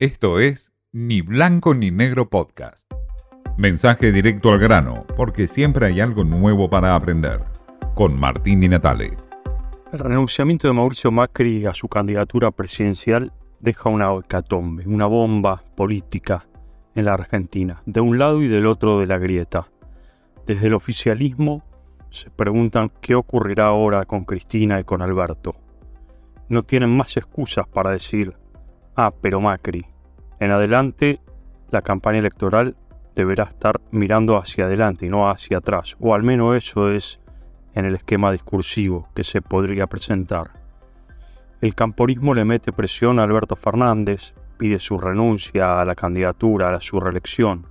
Esto es Ni Blanco ni Negro Podcast. Mensaje directo al grano, porque siempre hay algo nuevo para aprender. Con Martín Di Natale. El renunciamiento de Mauricio Macri a su candidatura presidencial deja una hecatombe, una bomba política en la Argentina, de un lado y del otro de la grieta. Desde el oficialismo se preguntan qué ocurrirá ahora con Cristina y con Alberto. No tienen más excusas para decir, ah, pero Macri. En adelante, la campaña electoral deberá estar mirando hacia adelante y no hacia atrás, o al menos eso es en el esquema discursivo que se podría presentar. El camporismo le mete presión a Alberto Fernández, pide su renuncia a la candidatura, a su reelección.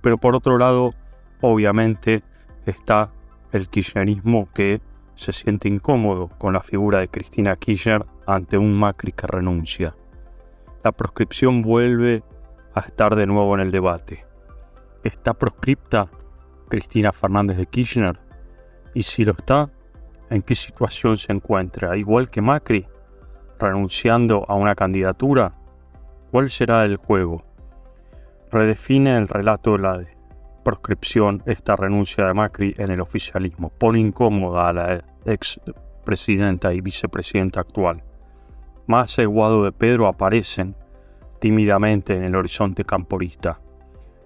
Pero por otro lado, obviamente, está el kirchnerismo que se siente incómodo con la figura de Cristina Kirchner ante un Macri que renuncia. La proscripción vuelve a estar de nuevo en el debate. ¿Está proscripta Cristina Fernández de Kirchner? Y si lo está, ¿en qué situación se encuentra? Igual que Macri, renunciando a una candidatura, ¿cuál será el juego? Redefine el relato de la proscripción esta renuncia de Macri en el oficialismo. Pone incómoda a la ex presidenta y vicepresidenta actual. Massa y Guado de Pedro aparecen tímidamente en el horizonte camporista.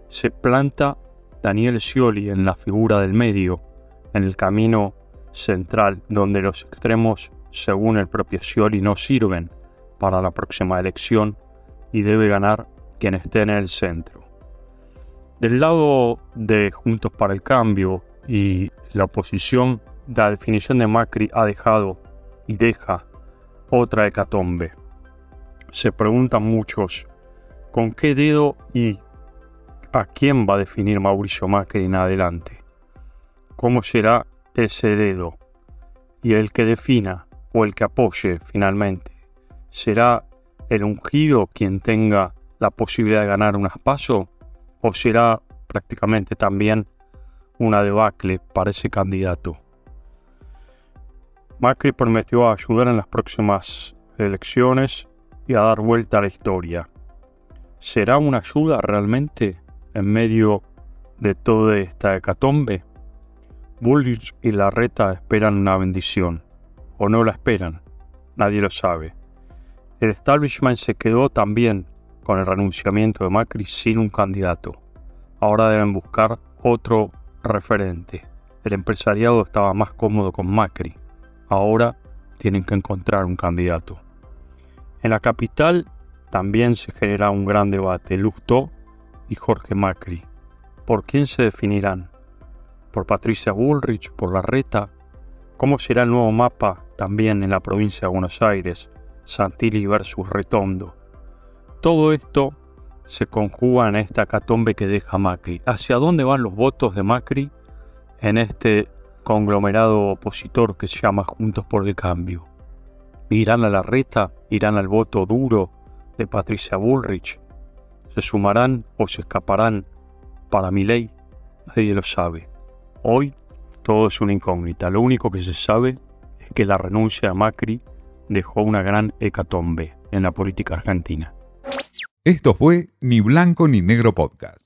Se planta Daniel Scioli en la figura del medio, en el camino central, donde los extremos, según el propio Scioli, no sirven para la próxima elección y debe ganar quien esté en el centro. Del lado de Juntos para el Cambio y la oposición, la definición de Macri ha dejado y deja otra hecatombe. Se preguntan muchos, ¿con qué dedo y a quién va a definir Mauricio Macri en adelante? ¿Cómo será ese dedo? Y el que defina o el que apoye finalmente, ¿será el ungido quien tenga la posibilidad de ganar un paso? o será prácticamente también una debacle para ese candidato. Macri prometió ayudar en las próximas elecciones y a dar vuelta a la historia. ¿Será una ayuda realmente en medio de toda esta hecatombe? Bullrich y Larreta esperan una bendición, o no la esperan, nadie lo sabe. El establishment se quedó también con el renunciamiento de Macri sin un candidato. Ahora deben buscar otro referente. El empresariado estaba más cómodo con Macri. Ahora tienen que encontrar un candidato. En la capital también se genera un gran debate. Lustó y Jorge Macri. ¿Por quién se definirán? ¿Por Patricia Bullrich? ¿Por la Reta? ¿Cómo será el nuevo mapa también en la provincia de Buenos Aires? Santilli versus Retondo. Todo esto se conjuga en esta catombe que deja Macri. ¿Hacia dónde van los votos de Macri en este conglomerado opositor que se llama Juntos por el Cambio? ¿Irán a la reta? ¿Irán al voto duro de Patricia Bullrich? ¿Se sumarán o se escaparán para mi ley? Nadie lo sabe. Hoy todo es una incógnita. Lo único que se sabe es que la renuncia a Macri dejó una gran hecatombe en la política argentina. Esto fue Ni Blanco ni Negro Podcast.